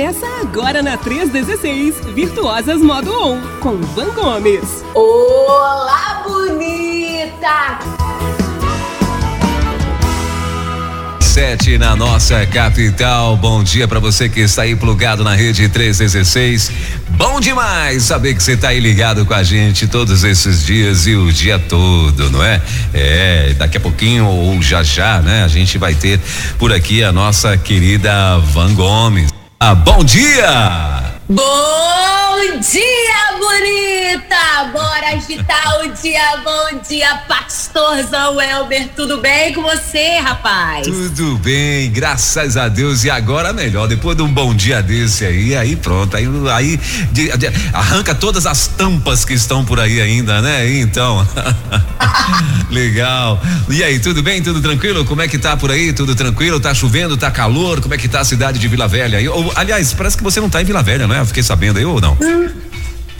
Começa agora na 316, Virtuosas Modo On, com Van Gomes. Olá, bonita! sete na nossa capital. Bom dia para você que está aí plugado na rede 316. Bom demais saber que você está aí ligado com a gente todos esses dias e o dia todo, não é? É, daqui a pouquinho ou já já, né? A gente vai ter por aqui a nossa querida Van Gomes. Bom dia! Bom dia, bonita! Bora agitar o dia. Bom dia, pastorzão Elber. Tudo bem com você, rapaz? Tudo bem, graças a Deus. E agora melhor, depois de um bom dia desse aí, aí pronto. Aí, aí de, de, arranca todas as tampas que estão por aí ainda, né? Então. Legal. E aí, tudo bem? Tudo tranquilo? Como é que tá por aí? Tudo tranquilo? Tá chovendo? Tá calor? Como é que tá a cidade de Vila Velha? Ou, aliás, parece que você não tá em Vila Velha, não é? Fiquei sabendo aí ou não? Hum,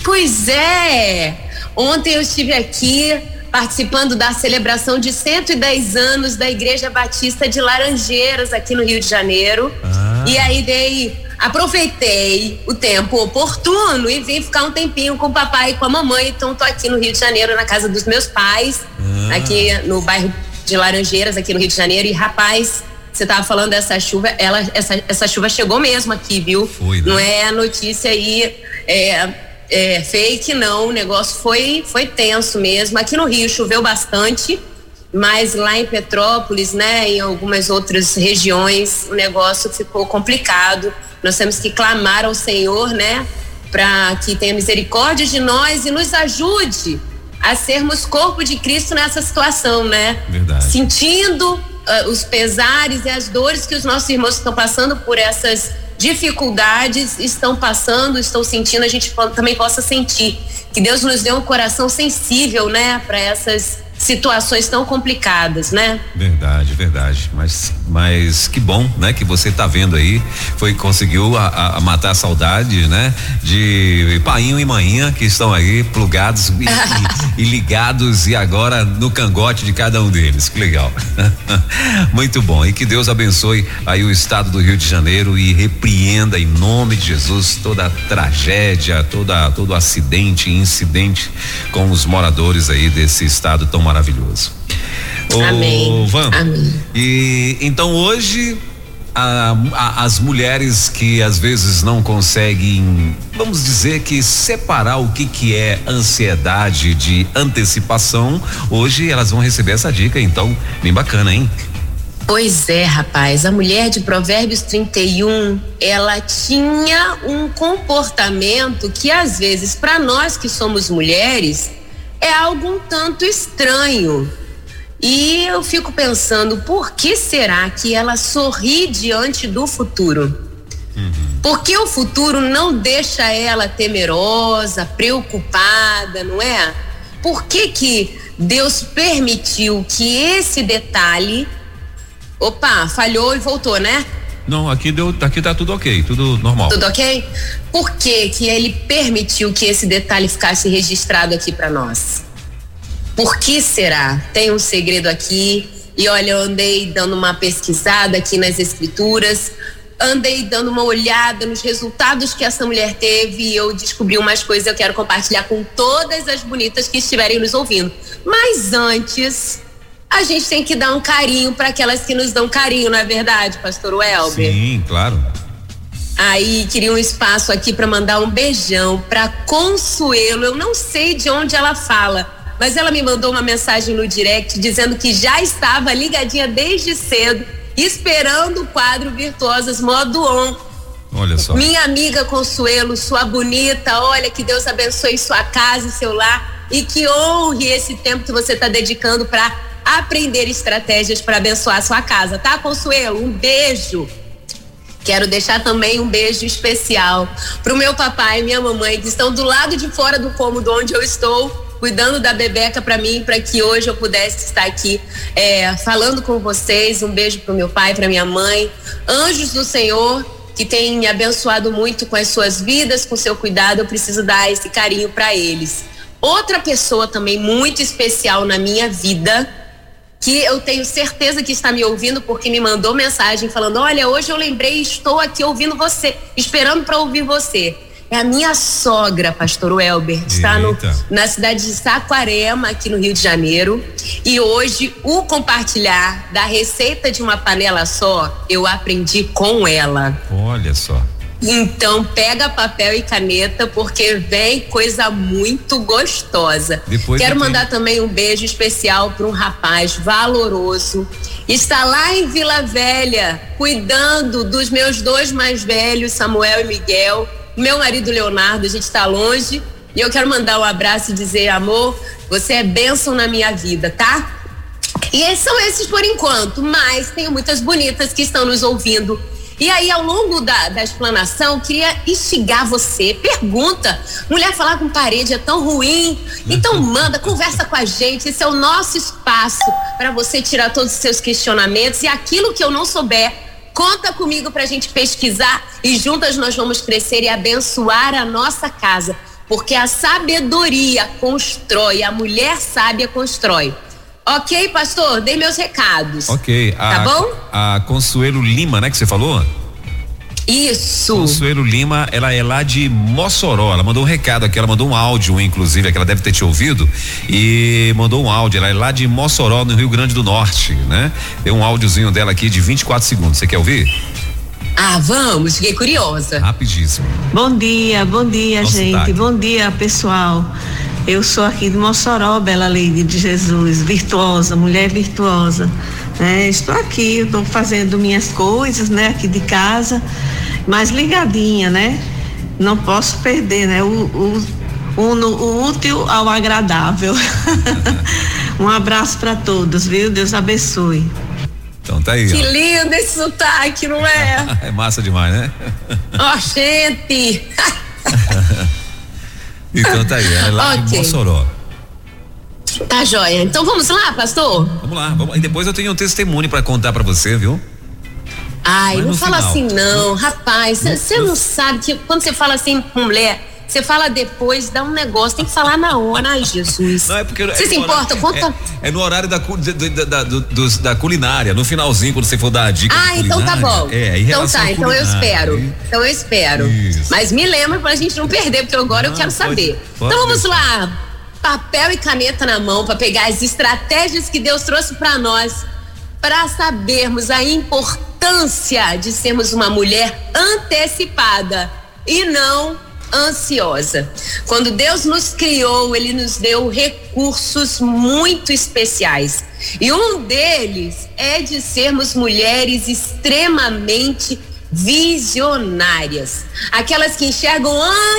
pois é. Ontem eu estive aqui participando da celebração de 110 anos da Igreja Batista de Laranjeiras aqui no Rio de Janeiro. Ah. E aí dei, aproveitei o tempo oportuno e vim ficar um tempinho com o papai e com a mamãe. Então tô aqui no Rio de Janeiro na casa dos meus pais, ah. aqui no bairro de Laranjeiras aqui no Rio de Janeiro e rapaz, você tava falando dessa chuva, ela, essa, essa chuva chegou mesmo aqui, viu? Foi, né? Não é notícia aí é, é, fake, não. O negócio foi, foi tenso mesmo. Aqui no Rio choveu bastante, mas lá em Petrópolis, né, em algumas outras regiões, o negócio ficou complicado. Nós temos que clamar ao Senhor, né, para que tenha misericórdia de nós e nos ajude a sermos corpo de Cristo nessa situação, né? Verdade. Sentindo uh, os pesares e as dores que os nossos irmãos estão passando por essas dificuldades, estão passando, estão sentindo, a gente também possa sentir. Que Deus nos dê um coração sensível, né, para essas situações tão complicadas, né? Verdade, verdade. Mas, mas que bom, né? Que você tá vendo aí, foi conseguiu a, a matar a saudade, né? De painho e manhinha que estão aí plugados e, e, e, ligados e agora no cangote de cada um deles. Que legal. Muito bom. E que Deus abençoe aí o estado do Rio de Janeiro e repreenda em nome de Jesus toda a tragédia, toda todo acidente incidente com os moradores aí desse estado tão maravilhoso. Amém. Van, Amém. E então hoje a, a, as mulheres que às vezes não conseguem, vamos dizer que separar o que que é ansiedade de antecipação, hoje elas vão receber essa dica, então bem bacana, hein? Pois é, rapaz. A mulher de Provérbios 31, ela tinha um comportamento que às vezes para nós que somos mulheres é algo um tanto estranho. E eu fico pensando, por que será que ela sorri diante do futuro? Uhum. Por que o futuro não deixa ela temerosa, preocupada, não é? Por que que Deus permitiu que esse detalhe Opa, falhou e voltou, né? Não, aqui deu, aqui tá tudo ok, tudo normal. Tudo ok? Por que que ele permitiu que esse detalhe ficasse registrado aqui para nós? Por que será? Tem um segredo aqui. E olha, eu andei dando uma pesquisada aqui nas escrituras, andei dando uma olhada nos resultados que essa mulher teve e eu descobri umas coisas que eu quero compartilhar com todas as bonitas que estiverem nos ouvindo. Mas antes, a gente tem que dar um carinho para aquelas que nos dão carinho, não é verdade, pastor Welber? Sim, claro. Aí queria um espaço aqui para mandar um beijão para Consuelo. Eu não sei de onde ela fala, mas ela me mandou uma mensagem no direct dizendo que já estava ligadinha desde cedo, esperando o quadro Virtuosas Modo On. Olha só. Minha amiga Consuelo, sua bonita, olha que Deus abençoe sua casa e seu lar e que honre esse tempo que você está dedicando para aprender estratégias para abençoar sua casa, tá, Consuelo? Um beijo. Quero deixar também um beijo especial para o meu papai e minha mamãe que estão do lado de fora do cômodo onde eu estou cuidando da Bebeca para mim, para que hoje eu pudesse estar aqui é, falando com vocês. Um beijo para o meu pai, para minha mãe. Anjos do Senhor que têm me abençoado muito com as suas vidas, com seu cuidado. Eu preciso dar esse carinho para eles. Outra pessoa também muito especial na minha vida que eu tenho certeza que está me ouvindo porque me mandou mensagem falando: "Olha, hoje eu lembrei, estou aqui ouvindo você, esperando para ouvir você". É a minha sogra, pastor Welber, está no, na cidade de Saquarema, aqui no Rio de Janeiro. E hoje, o compartilhar da receita de uma panela só, eu aprendi com ela. Olha só. Então pega papel e caneta porque vem coisa muito gostosa. Depois Quero mandar também um beijo especial para um rapaz valoroso. Está lá em Vila Velha, cuidando dos meus dois mais velhos, Samuel e Miguel. Meu marido Leonardo, a gente está longe. E eu quero mandar um abraço e dizer, amor, você é bênção na minha vida, tá? E são esses por enquanto, mas tenho muitas bonitas que estão nos ouvindo e aí, ao longo da, da explanação, queria instigar você. Pergunta. Mulher falar com parede é tão ruim. Então manda, conversa com a gente. Esse é o nosso espaço para você tirar todos os seus questionamentos. E aquilo que eu não souber, conta comigo para a gente pesquisar e juntas nós vamos crescer e abençoar a nossa casa. Porque a sabedoria constrói, a mulher sábia constrói. Ok, pastor, dei meus recados. Ok. A, tá bom? A Consuelo Lima, né, que você falou? Isso. Consuelo Lima, ela é lá de Mossoró. Ela mandou um recado aqui, ela mandou um áudio, inclusive, que ela deve ter te ouvido. E mandou um áudio. Ela é lá de Mossoró, no Rio Grande do Norte, né? Tem um áudiozinho dela aqui de 24 segundos. Você quer ouvir? Ah, vamos, fiquei curiosa. Rapidíssimo. Bom dia, bom dia, Nossa gente. Cidade. Bom dia, pessoal. Eu sou aqui de Mossoró, Bela Lady de Jesus, virtuosa, mulher virtuosa. Né? Estou aqui, estou fazendo minhas coisas, né, aqui de casa, mas ligadinha, né? Não posso perder, né? O, o, o, o útil ao agradável. um abraço para todos, viu? Deus abençoe. Então tá aí. Que ó. lindo esse sotaque, não é? é massa demais, né? Ó, oh, gente! Então tá aí, é lá okay. em Mossoró. Tá joia. Então vamos lá, pastor? Vamos lá. Vamos, e depois eu tenho um testemunho para contar para você, viu? Ai, não fala final. assim não, rapaz. Você não sabe que quando você fala assim mulher, você fala depois, dá um negócio, tem que falar na hora. Ai, Jesus. Não, é porque. Você é se importa? Conta. É, é, no horário da, da, da, do, da, culinária, no finalzinho, quando você for dar a dica. Ah, então tá bom. É, então tá, então eu espero. Então eu espero. Isso. Mas me lembra pra gente não perder, porque agora não, eu quero saber. Pode então vamos lá. Papel e caneta na mão para pegar as estratégias que Deus trouxe para nós para sabermos a importância de sermos uma mulher antecipada e não ansiosa. Quando Deus nos criou, Ele nos deu recursos muito especiais. E um deles é de sermos mulheres extremamente visionárias aquelas que enxergam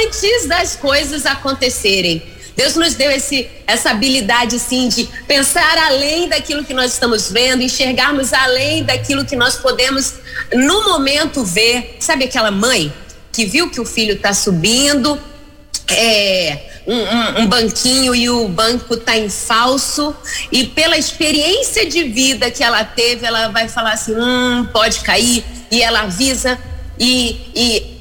antes das coisas acontecerem. Deus nos deu esse, essa habilidade, sim, de pensar além daquilo que nós estamos vendo, enxergarmos além daquilo que nós podemos, no momento, ver. Sabe aquela mãe que viu que o filho está subindo, é, um, um, um, banquinho e o banco está em falso e pela experiência de vida que ela teve, ela vai falar assim, hum, pode cair e ela avisa e, e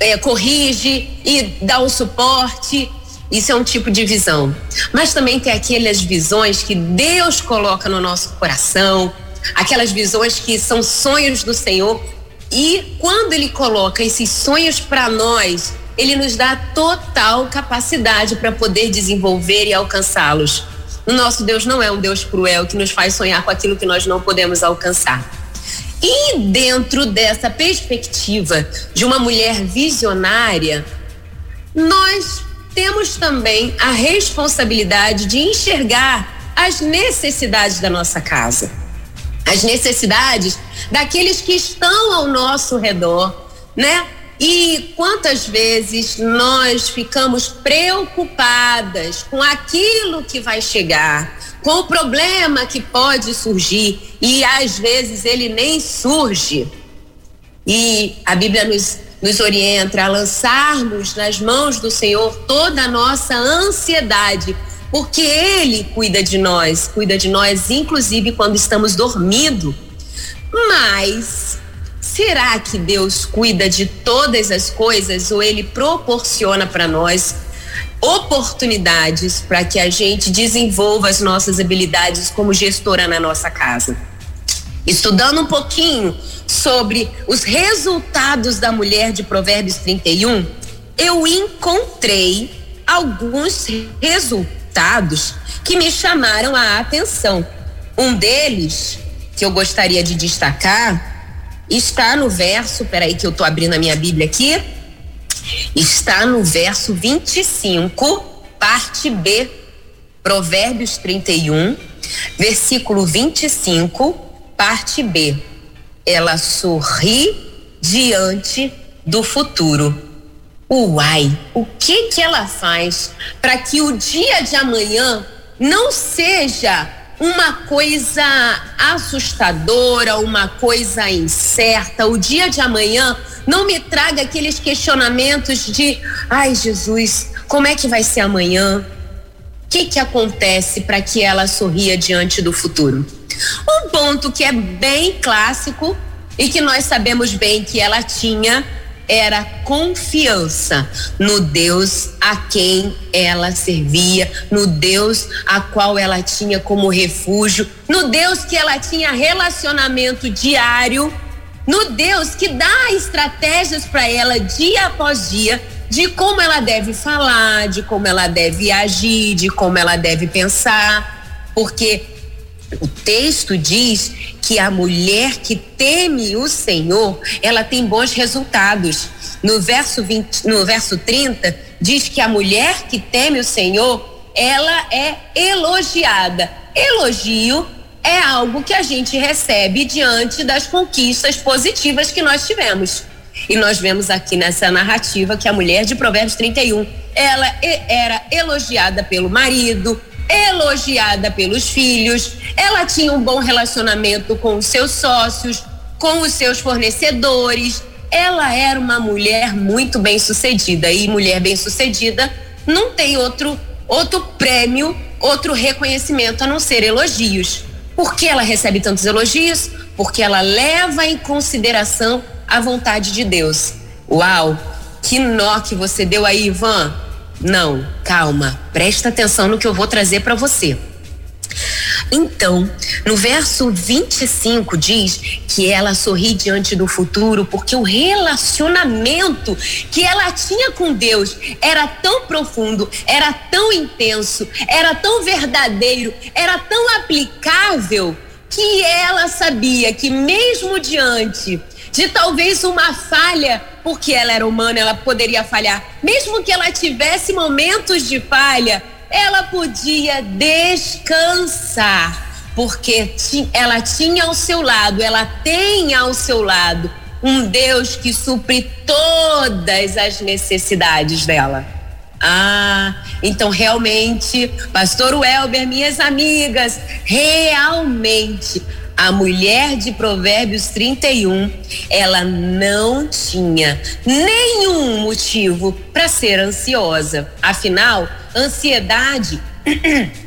é, corrige e dá um suporte. Isso é um tipo de visão. Mas também tem aquelas visões que Deus coloca no nosso coração, aquelas visões que são sonhos do Senhor e quando ele coloca esses sonhos para nós, ele nos dá total capacidade para poder desenvolver e alcançá-los. O nosso Deus não é um Deus cruel que nos faz sonhar com aquilo que nós não podemos alcançar. E dentro dessa perspectiva de uma mulher visionária, nós temos também a responsabilidade de enxergar as necessidades da nossa casa as necessidades daqueles que estão ao nosso redor, né? E quantas vezes nós ficamos preocupadas com aquilo que vai chegar, com o problema que pode surgir e às vezes ele nem surge. E a Bíblia nos, nos orienta a lançarmos nas mãos do Senhor toda a nossa ansiedade, porque Ele cuida de nós, cuida de nós, inclusive quando estamos dormindo. Mas será que Deus cuida de todas as coisas ou Ele proporciona para nós oportunidades para que a gente desenvolva as nossas habilidades como gestora na nossa casa. Estudando um pouquinho sobre os resultados da mulher de Provérbios 31, eu encontrei alguns resultados que me chamaram a atenção. Um deles, que eu gostaria de destacar, está no verso, peraí que eu estou abrindo a minha Bíblia aqui, está no verso 25, parte B, Provérbios 31, versículo 25, parte B. Ela sorri diante do futuro. Uai, o que que ela faz para que o dia de amanhã não seja uma coisa assustadora, uma coisa incerta. O dia de amanhã não me traga aqueles questionamentos de, ai Jesus, como é que vai ser amanhã? O que que acontece para que ela sorria diante do futuro? Um ponto que é bem clássico e que nós sabemos bem que ela tinha era confiança no Deus a quem ela servia, no Deus a qual ela tinha como refúgio, no Deus que ela tinha relacionamento diário, no Deus que dá estratégias para ela dia após dia de como ela deve falar, de como ela deve agir, de como ela deve pensar, porque o texto diz que a mulher que teme o Senhor, ela tem bons resultados. No verso 20, no verso 30, diz que a mulher que teme o Senhor, ela é elogiada. Elogio é algo que a gente recebe diante das conquistas positivas que nós tivemos. E nós vemos aqui nessa narrativa que a mulher de Provérbios 31, ela era elogiada pelo marido, elogiada pelos filhos, ela tinha um bom relacionamento com os seus sócios, com os seus fornecedores. Ela era uma mulher muito bem sucedida e mulher bem sucedida não tem outro outro prêmio, outro reconhecimento a não ser elogios. Por que ela recebe tantos elogios? Porque ela leva em consideração a vontade de Deus. Uau, que nó que você deu aí, Ivan. Não, calma, presta atenção no que eu vou trazer para você. Então, no verso 25 diz que ela sorri diante do futuro porque o relacionamento que ela tinha com Deus era tão profundo, era tão intenso, era tão verdadeiro, era tão aplicável que ela sabia que mesmo diante de talvez uma falha, porque ela era humana, ela poderia falhar. Mesmo que ela tivesse momentos de falha, ela podia descansar, porque ela tinha ao seu lado, ela tem ao seu lado um Deus que supre todas as necessidades dela. Ah, então realmente, Pastor Welber, minhas amigas, realmente a mulher de Provérbios 31, ela não tinha nenhum motivo para ser ansiosa. Afinal, ansiedade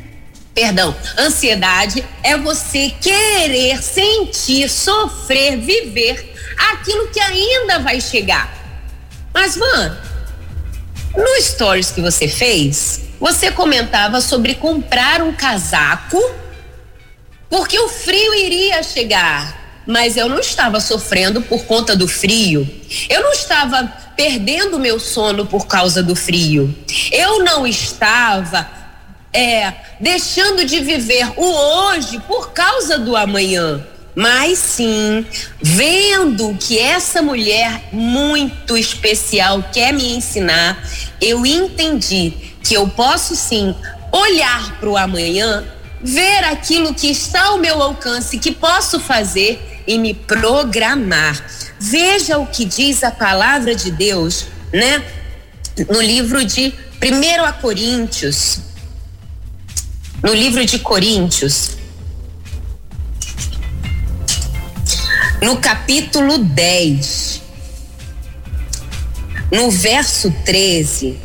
Perdão, ansiedade é você querer sentir, sofrer, viver aquilo que ainda vai chegar. Mas, mano, no stories que você fez, você comentava sobre comprar um casaco porque o frio iria chegar. Mas eu não estava sofrendo por conta do frio. Eu não estava perdendo meu sono por causa do frio. Eu não estava é, deixando de viver o hoje por causa do amanhã. Mas sim, vendo que essa mulher muito especial quer me ensinar, eu entendi que eu posso sim olhar para o amanhã ver aquilo que está ao meu alcance, que posso fazer e me programar. Veja o que diz a palavra de Deus, né? No livro de 1 a Coríntios. No livro de Coríntios. No capítulo 10. No verso 13,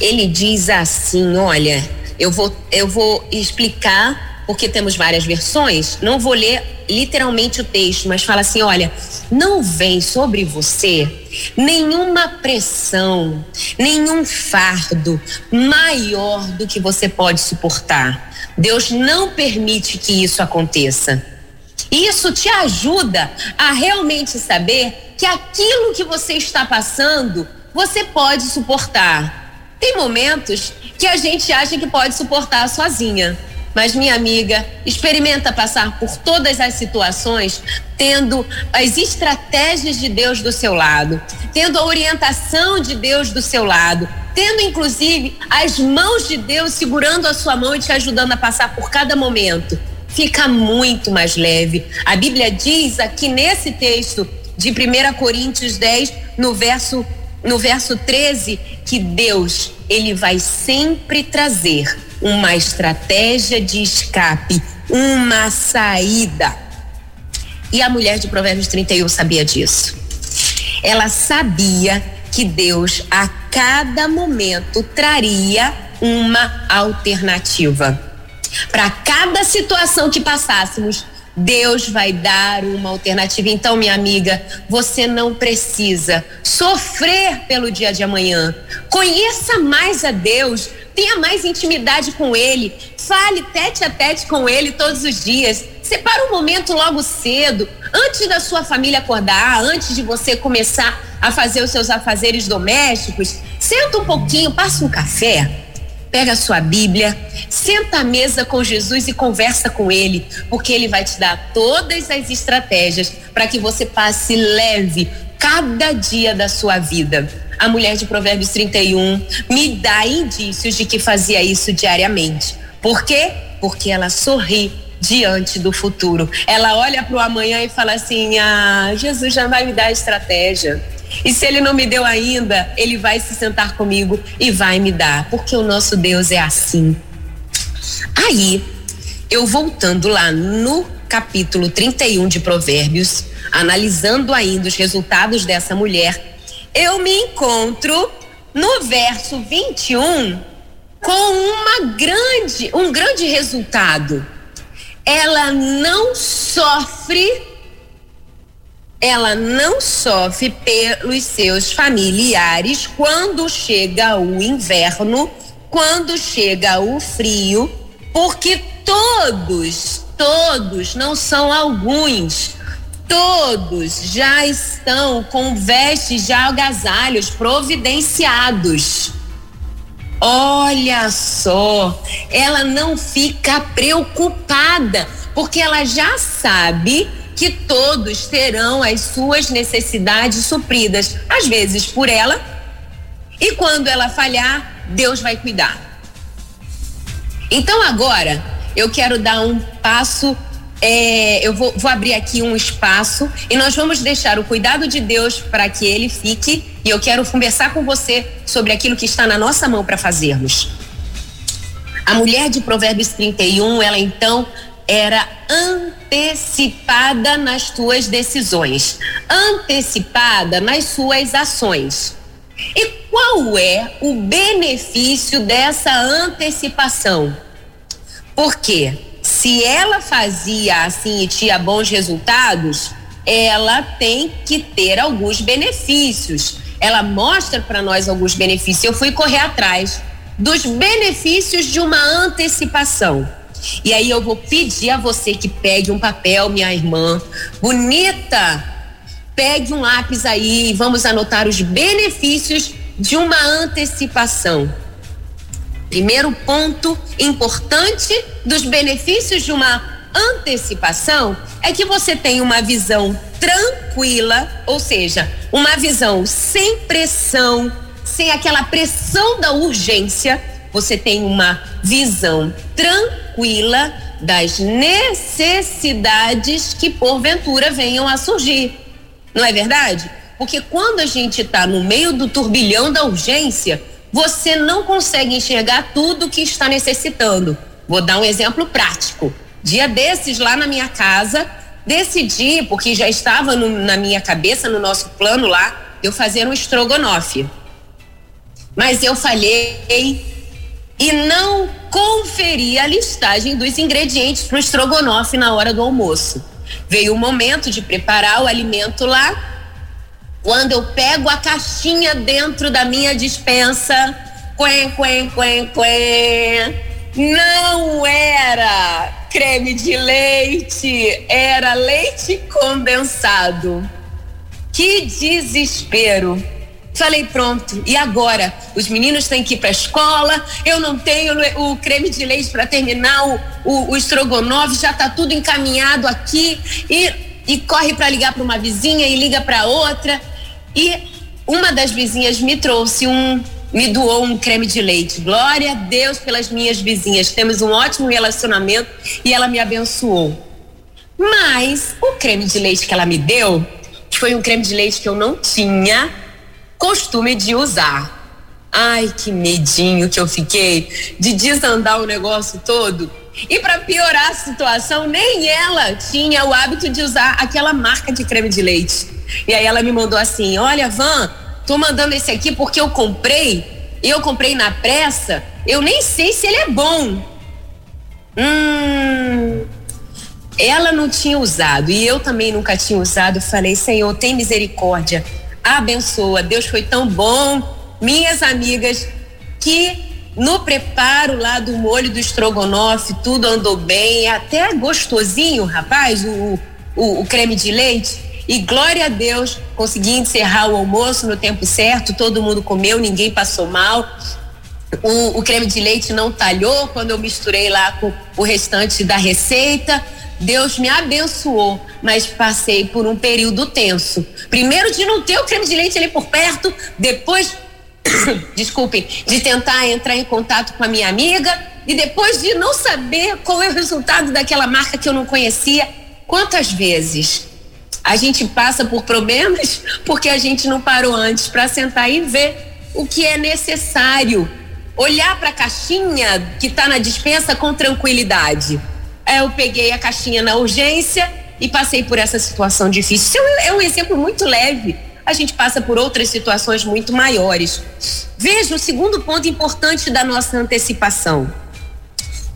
ele diz assim: Olha, eu vou, eu vou explicar porque temos várias versões, não vou ler literalmente o texto, mas fala assim: olha, não vem sobre você nenhuma pressão, nenhum fardo maior do que você pode suportar. Deus não permite que isso aconteça. Isso te ajuda a realmente saber que aquilo que você está passando, você pode suportar. Tem momentos que a gente acha que pode suportar sozinha. Mas, minha amiga, experimenta passar por todas as situações tendo as estratégias de Deus do seu lado, tendo a orientação de Deus do seu lado, tendo inclusive as mãos de Deus segurando a sua mão e te ajudando a passar por cada momento. Fica muito mais leve. A Bíblia diz aqui nesse texto de 1 Coríntios 10, no verso no verso 13, que Deus, ele vai sempre trazer uma estratégia de escape, uma saída. E a mulher de Provérbios 31 sabia disso. Ela sabia que Deus a cada momento traria uma alternativa. Para cada situação que passássemos, Deus vai dar uma alternativa. Então, minha amiga, você não precisa sofrer pelo dia de amanhã. Conheça mais a Deus, tenha mais intimidade com Ele, fale tete a tete com Ele todos os dias. Separa um momento logo cedo, antes da sua família acordar, antes de você começar a fazer os seus afazeres domésticos. Senta um pouquinho, passa um café pega a sua Bíblia, senta à mesa com Jesus e conversa com Ele, porque Ele vai te dar todas as estratégias para que você passe leve cada dia da sua vida. A mulher de Provérbios 31 me dá indícios de que fazia isso diariamente. Por quê? Porque ela sorri diante do futuro. Ela olha para o amanhã e fala assim: Ah, Jesus já vai me dar estratégia. E se ele não me deu ainda, ele vai se sentar comigo e vai me dar, porque o nosso Deus é assim. Aí, eu voltando lá no capítulo 31 de Provérbios, analisando ainda os resultados dessa mulher, eu me encontro no verso 21 com uma grande, um grande resultado. Ela não sofre ela não sofre pelos seus familiares quando chega o inverno, quando chega o frio, porque todos, todos, não são alguns, todos já estão com vestes de agasalhos providenciados. Olha só, ela não fica preocupada, porque ela já sabe que todos terão as suas necessidades supridas, às vezes por ela, e quando ela falhar, Deus vai cuidar. Então agora eu quero dar um passo, é, eu vou, vou abrir aqui um espaço e nós vamos deixar o cuidado de Deus para que ele fique. E eu quero conversar com você sobre aquilo que está na nossa mão para fazermos. A mulher de Provérbios 31, ela então era antecipada nas tuas decisões, antecipada nas suas ações. E qual é o benefício dessa antecipação? Porque se ela fazia assim e tinha bons resultados, ela tem que ter alguns benefícios. Ela mostra para nós alguns benefícios. Eu fui correr atrás dos benefícios de uma antecipação. E aí eu vou pedir a você que pegue um papel, minha irmã, bonita, pegue um lápis aí e vamos anotar os benefícios de uma antecipação. Primeiro ponto importante dos benefícios de uma antecipação é que você tem uma visão tranquila, ou seja, uma visão sem pressão, sem aquela pressão da urgência, você tem uma visão tranquila das necessidades que porventura venham a surgir. Não é verdade? Porque quando a gente está no meio do turbilhão da urgência, você não consegue enxergar tudo que está necessitando. Vou dar um exemplo prático. Dia desses, lá na minha casa, decidi, porque já estava no, na minha cabeça, no nosso plano lá, eu fazer um estrogonofe. Mas eu falhei e não conferi a listagem dos ingredientes para o estrogonofe na hora do almoço. Veio o momento de preparar o alimento lá. Quando eu pego a caixinha dentro da minha dispensa, quen, quen, quen, quen, não era creme de leite, era leite condensado. Que desespero! Falei, pronto, e agora? Os meninos têm que ir para a escola, eu não tenho o creme de leite para terminar o, o, o estrogonofe, já está tudo encaminhado aqui. E, e corre para ligar para uma vizinha e liga para outra. E uma das vizinhas me trouxe um, me doou um creme de leite. Glória a Deus pelas minhas vizinhas. Temos um ótimo relacionamento e ela me abençoou. Mas o creme de leite que ela me deu foi um creme de leite que eu não tinha costume de usar. Ai, que medinho que eu fiquei de desandar o negócio todo. E para piorar a situação, nem ela tinha o hábito de usar aquela marca de creme de leite. E aí ela me mandou assim: Olha, Van, tô mandando esse aqui porque eu comprei. Eu comprei na pressa. Eu nem sei se ele é bom. Hum. Ela não tinha usado e eu também nunca tinha usado. Falei, Senhor, tem misericórdia abençoa. Deus foi tão bom. Minhas amigas, que no preparo lá do molho do estrogonofe, tudo andou bem, até gostosinho, rapaz, o, o, o creme de leite. E glória a Deus, consegui encerrar o almoço no tempo certo, todo mundo comeu, ninguém passou mal. O, o, creme de leite não talhou quando eu misturei lá com o restante da receita. Deus me abençoou, mas passei por um período tenso. Primeiro de não ter o creme de leite ali por perto, depois, desculpem, de tentar entrar em contato com a minha amiga e depois de não saber qual é o resultado daquela marca que eu não conhecia. Quantas vezes a gente passa por problemas porque a gente não parou antes para sentar e ver o que é necessário. Olhar para a caixinha que está na dispensa com tranquilidade eu peguei a caixinha na urgência e passei por essa situação difícil. Isso é um exemplo muito leve. A gente passa por outras situações muito maiores. Veja o segundo ponto importante da nossa antecipação.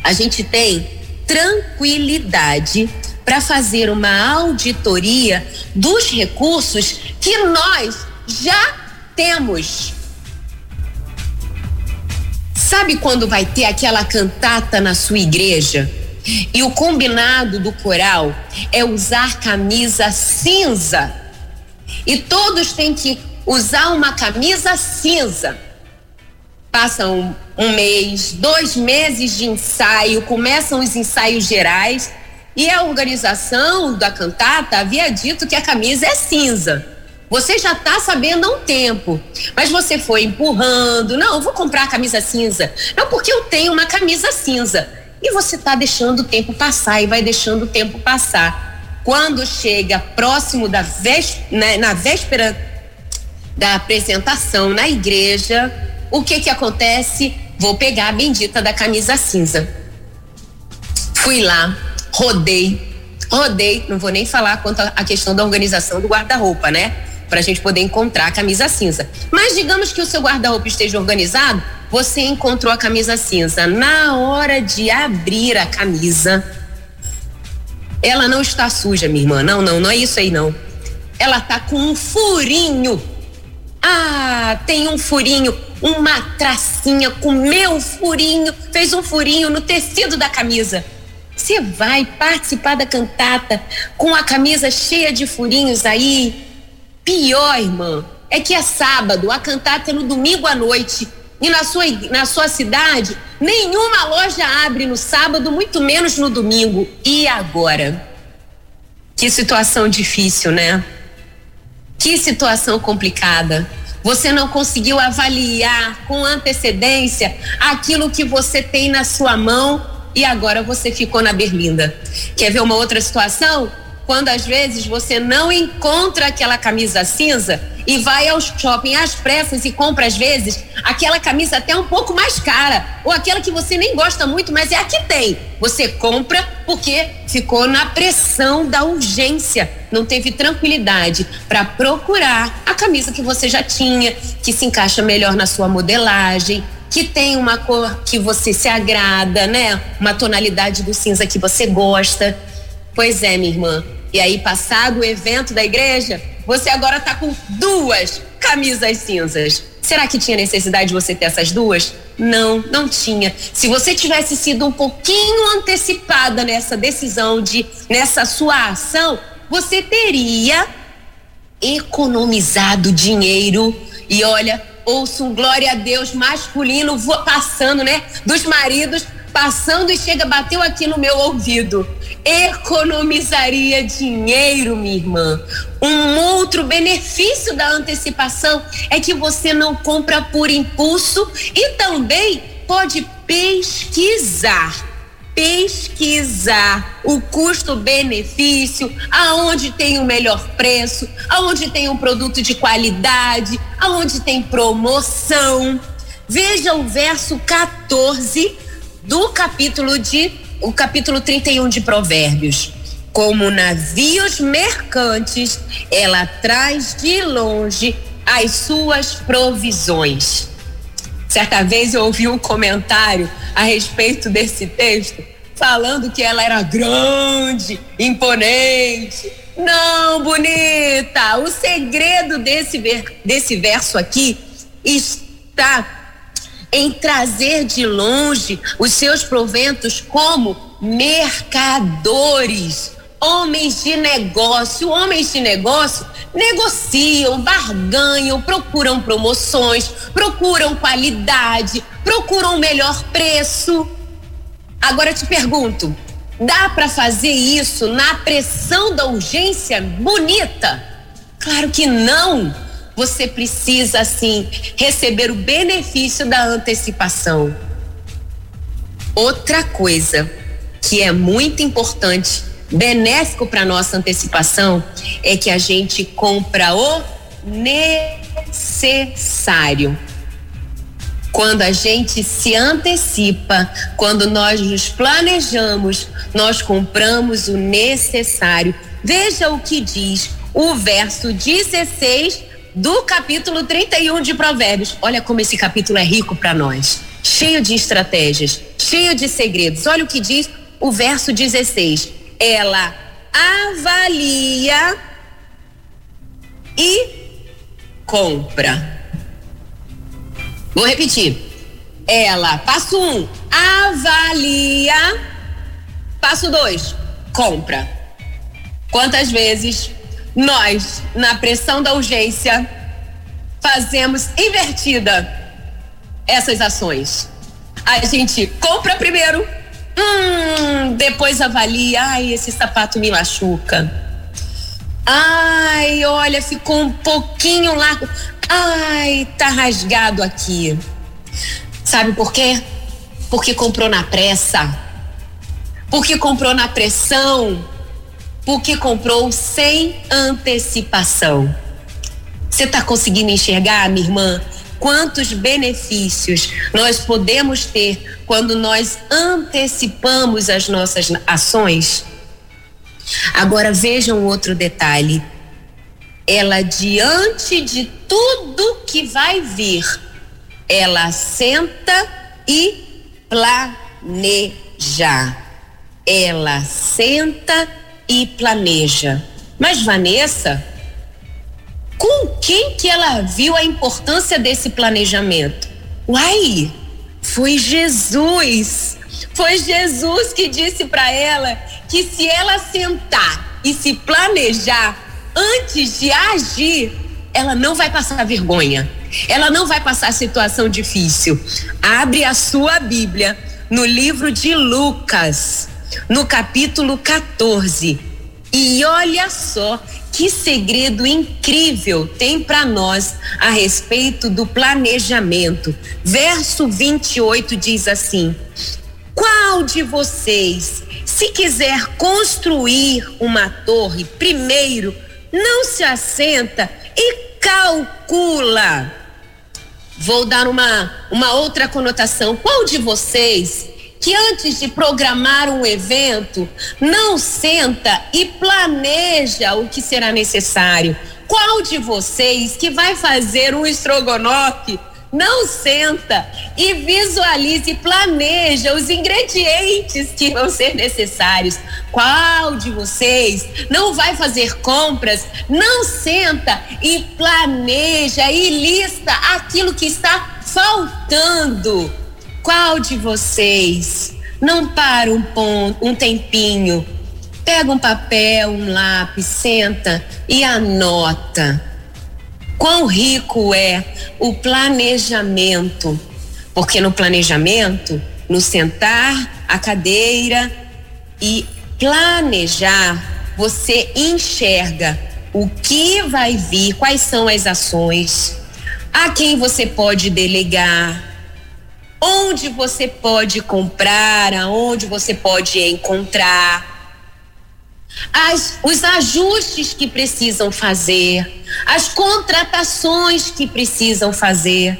A gente tem tranquilidade para fazer uma auditoria dos recursos que nós já temos. Sabe quando vai ter aquela cantata na sua igreja? E o combinado do coral é usar camisa cinza. E todos têm que usar uma camisa cinza. Passam um, mês, dois meses de ensaio, começam os ensaios gerais e a organização da cantata havia dito que a camisa é cinza. Você já está sabendo há um tempo, mas você foi empurrando. Não, vou comprar a camisa cinza. Não, porque eu tenho uma camisa cinza e você está deixando o tempo passar e vai deixando o tempo passar. Quando chega próximo da véspera, né, na véspera da apresentação na igreja, o que que acontece? Vou pegar a bendita da camisa cinza. Fui lá, rodei, rodei, não vou nem falar quanto à questão da organização do guarda-roupa, né? Para a gente poder encontrar a camisa cinza. Mas digamos que o seu guarda-roupa esteja organizado, você encontrou a camisa cinza. Na hora de abrir a camisa, ela não está suja, minha irmã. Não, não, não é isso aí, não. Ela tá com um furinho. Ah, tem um furinho, uma tracinha com meu furinho, fez um furinho no tecido da camisa. Você vai participar da cantata com a camisa cheia de furinhos aí? Pior, irmã, é que é sábado, a cantata é no domingo à noite e na sua, na sua cidade, nenhuma loja abre no sábado, muito menos no domingo. E agora? Que situação difícil, né? Que situação complicada. Você não conseguiu avaliar com antecedência aquilo que você tem na sua mão e agora você ficou na berlinda. Quer ver uma outra situação? Quando às vezes você não encontra aquela camisa cinza e vai ao shopping às pressas e compra às vezes aquela camisa até um pouco mais cara ou aquela que você nem gosta muito, mas é a que tem. Você compra porque ficou na pressão da urgência, não teve tranquilidade para procurar a camisa que você já tinha, que se encaixa melhor na sua modelagem, que tem uma cor que você se agrada, né? Uma tonalidade do cinza que você gosta. Pois é, minha irmã. E aí, passado o evento da igreja, você agora tá com duas camisas cinzas. Será que tinha necessidade de você ter essas duas? Não, não tinha. Se você tivesse sido um pouquinho antecipada nessa decisão de nessa sua ação, você teria economizado dinheiro. E olha, ouço um glória a Deus masculino passando, né? Dos maridos passando e chega, bateu aqui no meu ouvido. Economizaria dinheiro, minha irmã. Um outro benefício da antecipação é que você não compra por impulso e também pode pesquisar pesquisar o custo-benefício, aonde tem o melhor preço, aonde tem um produto de qualidade, aonde tem promoção. Veja o verso 14 do capítulo de o capítulo 31 de Provérbios. Como navios mercantes, ela traz de longe as suas provisões. Certa vez eu ouvi um comentário a respeito desse texto, falando que ela era grande, imponente. Não, bonita! O segredo desse, ver, desse verso aqui está em trazer de longe os seus proventos como mercadores, homens de negócio. Homens de negócio negociam, barganham, procuram promoções, procuram qualidade, procuram melhor preço. Agora te pergunto, dá para fazer isso na pressão da urgência bonita? Claro que não você precisa sim receber o benefício da antecipação. Outra coisa que é muito importante, benéfico para nossa antecipação, é que a gente compra o necessário. Quando a gente se antecipa, quando nós nos planejamos, nós compramos o necessário. Veja o que diz o verso 16 do capítulo 31 de Provérbios. Olha como esse capítulo é rico para nós, cheio de estratégias, cheio de segredos. Olha o que diz o verso 16. Ela avalia e compra. Vou repetir. Ela, passo um, avalia. Passo dois, compra. Quantas vezes nós, na pressão da urgência, fazemos invertida essas ações. A gente compra primeiro, hum, depois avalia, ai, esse sapato me machuca. Ai, olha, ficou um pouquinho largo. Ai, tá rasgado aqui. Sabe por quê? Porque comprou na pressa. Porque comprou na pressão porque comprou sem antecipação. Você está conseguindo enxergar, minha irmã, quantos benefícios nós podemos ter quando nós antecipamos as nossas ações? Agora vejam outro detalhe. Ela, diante de tudo que vai vir, ela senta e planeja. Ela senta e e planeja. Mas Vanessa, com quem que ela viu a importância desse planejamento? Uai, foi Jesus. Foi Jesus que disse para ela que se ela sentar e se planejar antes de agir, ela não vai passar vergonha. Ela não vai passar situação difícil. Abre a sua Bíblia no livro de Lucas no capítulo 14. E olha só que segredo incrível tem para nós a respeito do planejamento. Verso 28 diz assim: Qual de vocês, se quiser construir uma torre, primeiro não se assenta e calcula? Vou dar uma, uma outra conotação. Qual de vocês que antes de programar um evento, não senta e planeja o que será necessário. Qual de vocês que vai fazer um estrogonofe não senta e visualize e planeja os ingredientes que vão ser necessários. Qual de vocês não vai fazer compras? Não senta e planeja e lista aquilo que está faltando. Qual de vocês não para um ponto, um tempinho, pega um papel, um lápis, senta e anota? quão rico é o planejamento. Porque no planejamento, no sentar a cadeira e planejar, você enxerga o que vai vir, quais são as ações, a quem você pode delegar, onde você pode comprar, aonde você pode encontrar as, os ajustes que precisam fazer, as contratações que precisam fazer.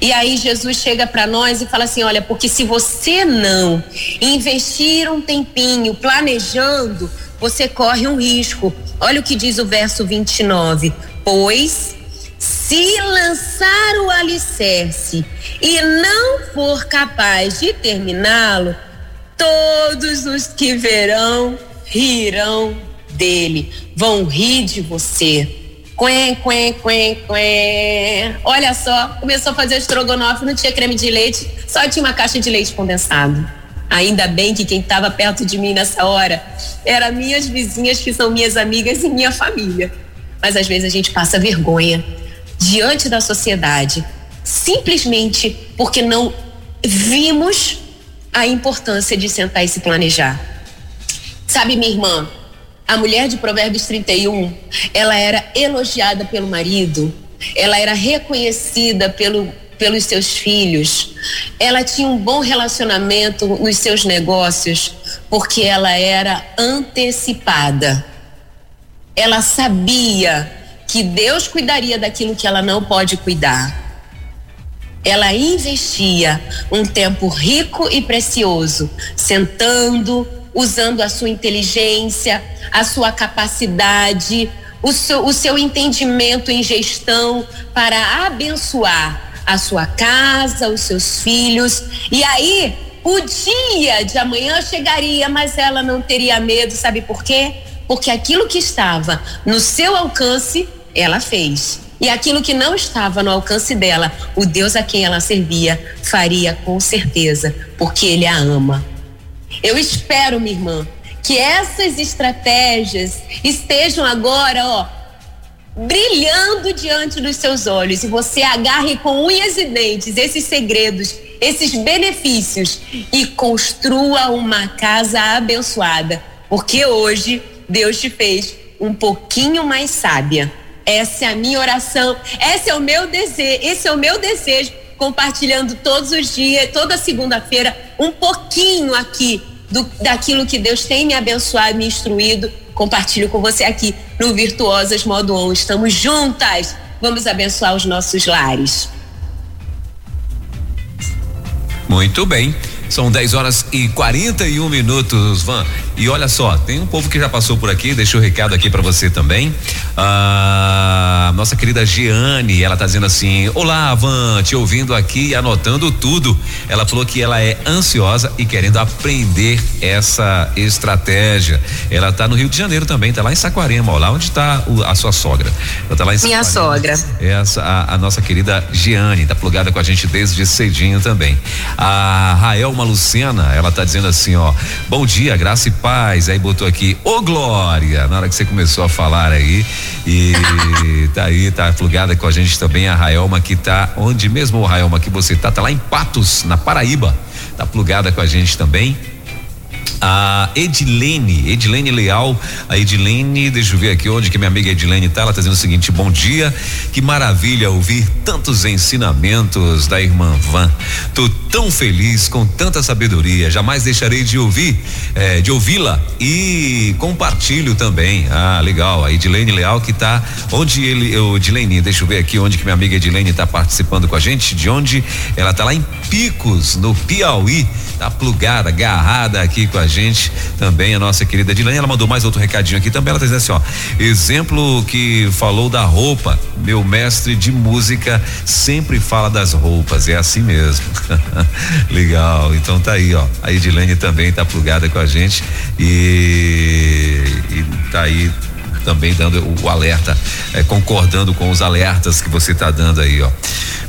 E aí Jesus chega para nós e fala assim: olha, porque se você não investir um tempinho planejando, você corre um risco. Olha o que diz o verso 29. Pois se lançar o alicerce e não for capaz de terminá-lo, todos os que verão rirão dele, vão rir de você. Quen, quen, quen, quen. Olha só, começou a fazer estrogonofe, não tinha creme de leite, só tinha uma caixa de leite condensado. Ainda bem que quem estava perto de mim nessa hora eram minhas vizinhas, que são minhas amigas e minha família. Mas às vezes a gente passa vergonha diante da sociedade, simplesmente porque não vimos a importância de sentar e se planejar. Sabe, minha irmã, a mulher de Provérbios 31, ela era elogiada pelo marido, ela era reconhecida pelo, pelos seus filhos, ela tinha um bom relacionamento nos seus negócios, porque ela era antecipada. Ela sabia que Deus cuidaria daquilo que ela não pode cuidar. Ela investia um tempo rico e precioso, sentando, usando a sua inteligência, a sua capacidade, o seu, o seu entendimento em gestão para abençoar a sua casa, os seus filhos. E aí, o dia de amanhã chegaria, mas ela não teria medo, sabe por quê? Porque aquilo que estava no seu alcance, ela fez. E aquilo que não estava no alcance dela, o Deus a quem ela servia faria com certeza, porque ele a ama. Eu espero, minha irmã, que essas estratégias estejam agora, ó, brilhando diante dos seus olhos e você agarre com unhas e dentes esses segredos, esses benefícios e construa uma casa abençoada, porque hoje Deus te fez um pouquinho mais sábia. Essa é a minha oração, esse é o meu desejo, esse é o meu desejo compartilhando todos os dias, toda segunda-feira, um pouquinho aqui do, daquilo que Deus tem me abençoado, me instruído. Compartilho com você aqui no Virtuosas Modo On. Estamos juntas. Vamos abençoar os nossos lares. Muito bem. São 10 horas e 41 minutos, Van. E olha só, tem um povo que já passou por aqui, deixou o um recado aqui para você também. Ah, nossa querida Giane, ela tá dizendo assim: Olá, Van, te ouvindo aqui e anotando tudo. Ela falou que ela é ansiosa e querendo aprender essa estratégia. Ela tá no Rio de Janeiro também, tá lá em Saquarema, ó, lá onde tá o, a sua sogra. Ela tá lá em Saquarema. Minha sogra. Essa, a, a, nossa querida Giane, tá plugada com a gente desde cedinho também. A Raelma Lucena, ela tá dizendo assim, ó: Bom dia, graça e paz. Aí botou aqui, ô Glória, na hora que você começou a falar aí. E tá aí, tá plugada com a gente também a Raelma, que tá onde mesmo, Raelma, que você tá? Tá lá em Patos, na Paraíba. Tá plugada com a gente também a Edilene, Edilene Leal, a Edilene, deixa eu ver aqui onde que minha amiga Edilene tá, ela tá dizendo o seguinte, bom dia, que maravilha ouvir tantos ensinamentos da irmã Van, tô tão feliz, com tanta sabedoria. Jamais deixarei de ouvir, eh, de ouvi-la e compartilho também. Ah, legal. A Edilene Leal que tá onde ele, eu, Edilene, deixa eu ver aqui onde que minha amiga Edilene tá participando com a gente, de onde ela tá lá em Picos, no Piauí, tá plugada, agarrada aqui com a gente também a nossa querida Edilene. Ela mandou mais outro recadinho aqui também, ela tá dizendo assim, ó, exemplo que falou da roupa, meu mestre de música sempre fala das roupas, é assim mesmo. Legal, então tá aí, ó. A Edilene também tá plugada com a gente e, e tá aí também dando o, alerta, é, concordando com os alertas que você tá dando aí, ó.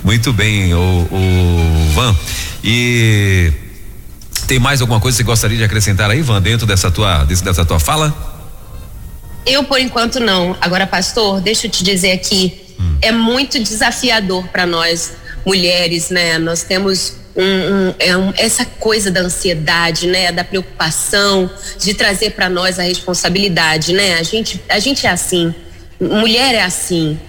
Muito bem, o, o Van. E tem mais alguma coisa que você gostaria de acrescentar aí, Van, dentro dessa tua, dessa tua fala? Eu, por enquanto, não. Agora, pastor, deixa eu te dizer aqui, hum. é muito desafiador para nós mulheres, né? Nós temos um, é um, essa coisa da ansiedade, né, da preocupação, de trazer para nós a responsabilidade, né? A gente, a gente é assim, mulher é assim.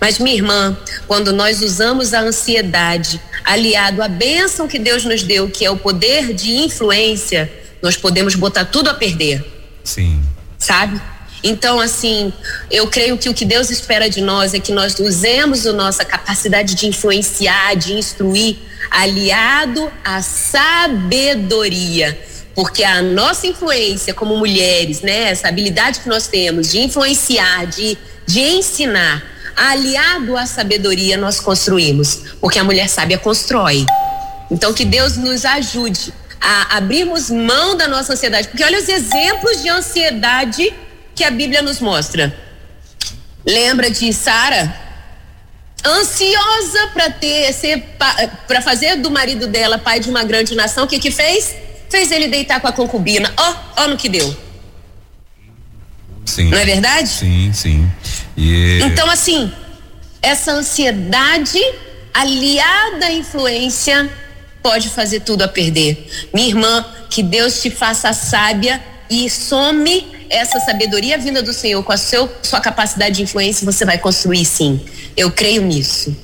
Mas minha irmã, quando nós usamos a ansiedade aliado à bênção que Deus nos deu, que é o poder de influência, nós podemos botar tudo a perder. Sim. Sabe? Então, assim, eu creio que o que Deus espera de nós é que nós usemos a nossa capacidade de influenciar, de instruir, aliado à sabedoria. Porque a nossa influência como mulheres, né, essa habilidade que nós temos de influenciar, de, de ensinar, aliado à sabedoria, nós construímos. Porque a mulher sábia constrói. Então, que Deus nos ajude a abrirmos mão da nossa ansiedade. Porque olha os exemplos de ansiedade que a Bíblia nos mostra. Lembra de Sara? Ansiosa para ter ser para fazer do marido dela pai de uma grande nação, o que que fez? Fez ele deitar com a concubina. Ó, oh, ó no que deu. Sim. Não é verdade? Sim, sim. Então assim, essa ansiedade aliada à influência pode fazer tudo a perder. Minha irmã, que Deus te faça sábia e some essa sabedoria vinda do Senhor com a seu, sua capacidade de influência, você vai construir sim. Eu creio nisso.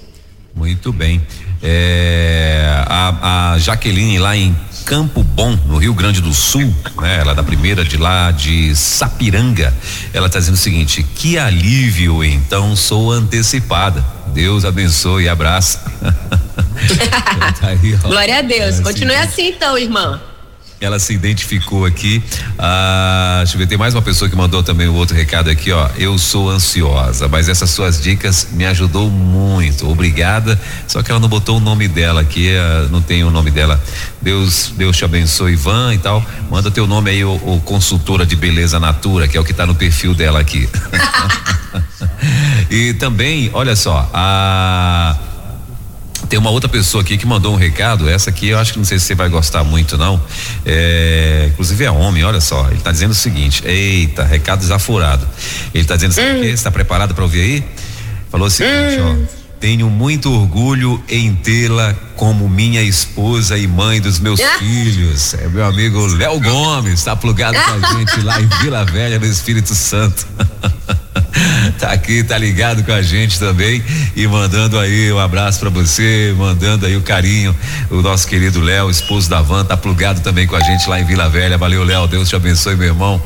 Muito bem. É, a, a Jaqueline lá em Campo Bom, no Rio Grande do Sul, né? Ela é da primeira de lá de Sapiranga. Ela está dizendo o seguinte: que alívio, então sou antecipada. Deus abençoe e abraça. tá aí, Glória a Deus. É Continue assim então, irmã ela se identificou aqui. Ah, deixa eu ver, tem mais uma pessoa que mandou também o um outro recado aqui, ó. Eu sou ansiosa, mas essas suas dicas me ajudou muito. Obrigada. Só que ela não botou o nome dela aqui, ah, não tem o nome dela. Deus, Deus te abençoe, Ivan e tal. Manda teu nome aí, o, o consultora de beleza natura, que é o que está no perfil dela aqui. e também, olha só, a tem uma outra pessoa aqui que mandou um recado. Essa aqui eu acho que não sei se você vai gostar muito, não. É, inclusive é homem, olha só. Ele está dizendo o seguinte: eita, recado desafurado. Ele está dizendo, hum. Você está preparado para ouvir aí? Falou o seguinte, hum. ó. Tenho muito orgulho em tê-la como minha esposa e mãe dos meus ah. filhos. É meu amigo Léo Gomes, está plugado com a gente lá em Vila Velha, no Espírito Santo. tá aqui, tá ligado com a gente também e mandando aí um abraço para você, mandando aí o carinho, o nosso querido Léo, esposo da Van, tá plugado também com a gente lá em Vila Velha. Valeu, Léo, Deus te abençoe, meu irmão.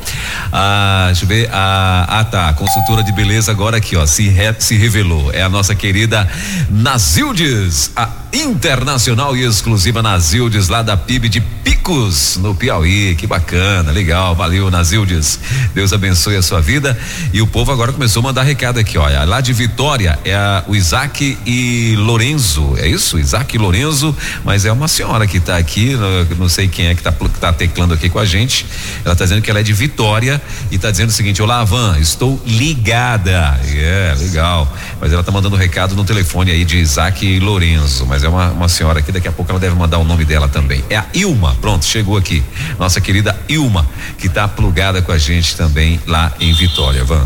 Ah, deixa eu ver, ah, ah tá, consultora de beleza agora aqui, ó, se, re, se revelou, é a nossa querida Nazildes, a internacional e exclusiva Nazildes lá da PIB de Picos, no Piauí, que bacana, legal, valeu Nazildes, Deus abençoe a sua vida. E o povo agora começou a mandar recado aqui, olha, lá de Vitória é a, o Isaac e Lorenzo, é isso? Isaac e Lorenzo, mas é uma senhora que está aqui, não, sei quem é que está tá teclando aqui com a gente, ela está dizendo que ela é de Vitória e está dizendo o seguinte, olá Van, estou ligada, é, yeah, legal, mas ela está mandando recado no telefone aí de Isaac e Lorenzo, mas é uma, uma senhora aqui, daqui a pouco ela deve mandar o nome dela também, é a Ilma, pronto, chegou aqui, nossa querida Ilma, que está plugada com a gente também lá em Vitória, Van.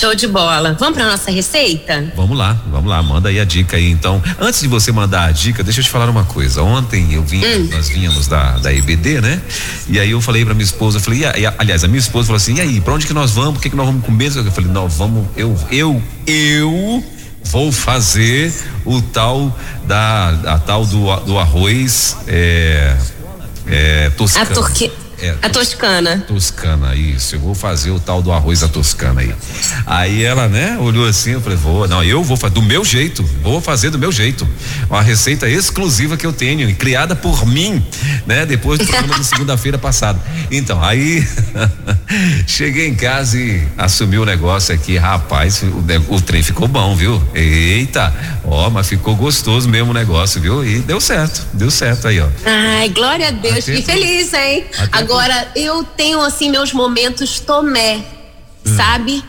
Show de bola. Vamos para nossa receita? Vamos lá, vamos lá. Manda aí a dica aí. Então, antes de você mandar a dica, deixa eu te falar uma coisa. Ontem eu vim, hum. nós vínhamos da, da EBD, né? E aí eu falei para minha esposa, eu falei, e, aliás, a minha esposa falou assim: "E aí, para onde que nós vamos? O que que nós vamos comer?" Eu falei: "Nós vamos, eu eu eu vou fazer o tal da a tal do, do arroz é, é, toscano. A turque é, a toscana. Toscana, isso. Eu vou fazer o tal do arroz da toscana aí. Aí ela, né, olhou assim, eu falei, vou, não, eu vou fazer do meu jeito, vou fazer do meu jeito. Uma receita exclusiva que eu tenho, criada por mim, né, depois do programa de segunda-feira passada. Então, aí cheguei em casa e assumi o negócio aqui, rapaz, o, o trem ficou bom, viu? Eita, ó, mas ficou gostoso mesmo o negócio, viu? E deu certo, deu certo aí, ó. Ai, glória a Deus, Até que feliz, hein? Agora Agora, eu tenho, assim, meus momentos Tomé, hum. sabe?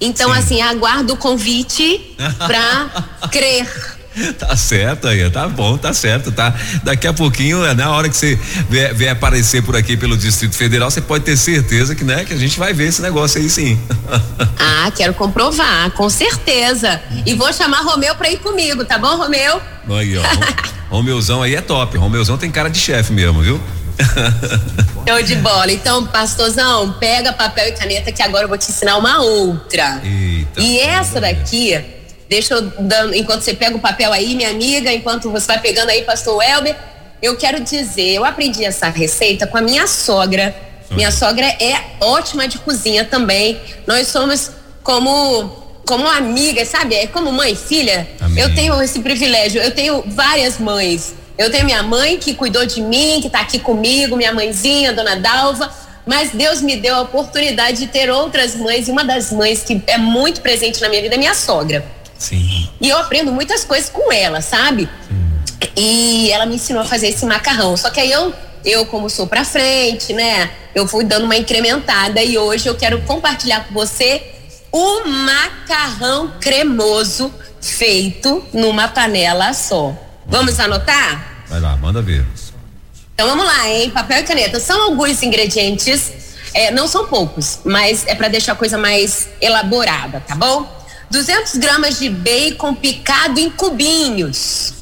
Então, Sim. assim, aguardo o convite pra crer. Tá certo aí, tá bom, tá certo, tá? Daqui a pouquinho, é na hora que você vier, vier, aparecer por aqui pelo Distrito Federal, você pode ter certeza que, né, que a gente vai ver esse negócio aí sim. Ah, quero comprovar, com certeza. E vou chamar Romeu pra ir comigo, tá bom, Romeu? Aí, ó. Romeuzão aí é top. Romeuzão tem cara de chefe mesmo, viu? Show de bola. Então, pastorzão, pega papel e caneta que agora eu vou te ensinar uma outra. Eita, e essa daqui, deixa eu dando, enquanto você pega o papel aí, minha amiga, enquanto você vai pegando aí, pastor Elber, eu quero dizer, eu aprendi essa receita com a minha sogra. Minha sogra é ótima de cozinha também. Nós somos como como amiga, sabe? É como mãe filha. Amém. Eu tenho esse privilégio. Eu tenho várias mães. Eu tenho minha mãe que cuidou de mim, que está aqui comigo, minha mãezinha, dona Dalva. Mas Deus me deu a oportunidade de ter outras mães, e uma das mães que é muito presente na minha vida é minha sogra. Sim. E eu aprendo muitas coisas com ela, sabe? Sim. E ela me ensinou a fazer esse macarrão. Só que aí eu, eu como sou pra frente, né? Eu fui dando uma incrementada e hoje eu quero compartilhar com você o macarrão cremoso feito numa panela só. Vamos anotar? Vai lá, manda ver. Então vamos lá, hein? Papel e caneta. São alguns ingredientes, é, não são poucos, mas é para deixar a coisa mais elaborada, tá bom? 200 gramas de bacon picado em cubinhos.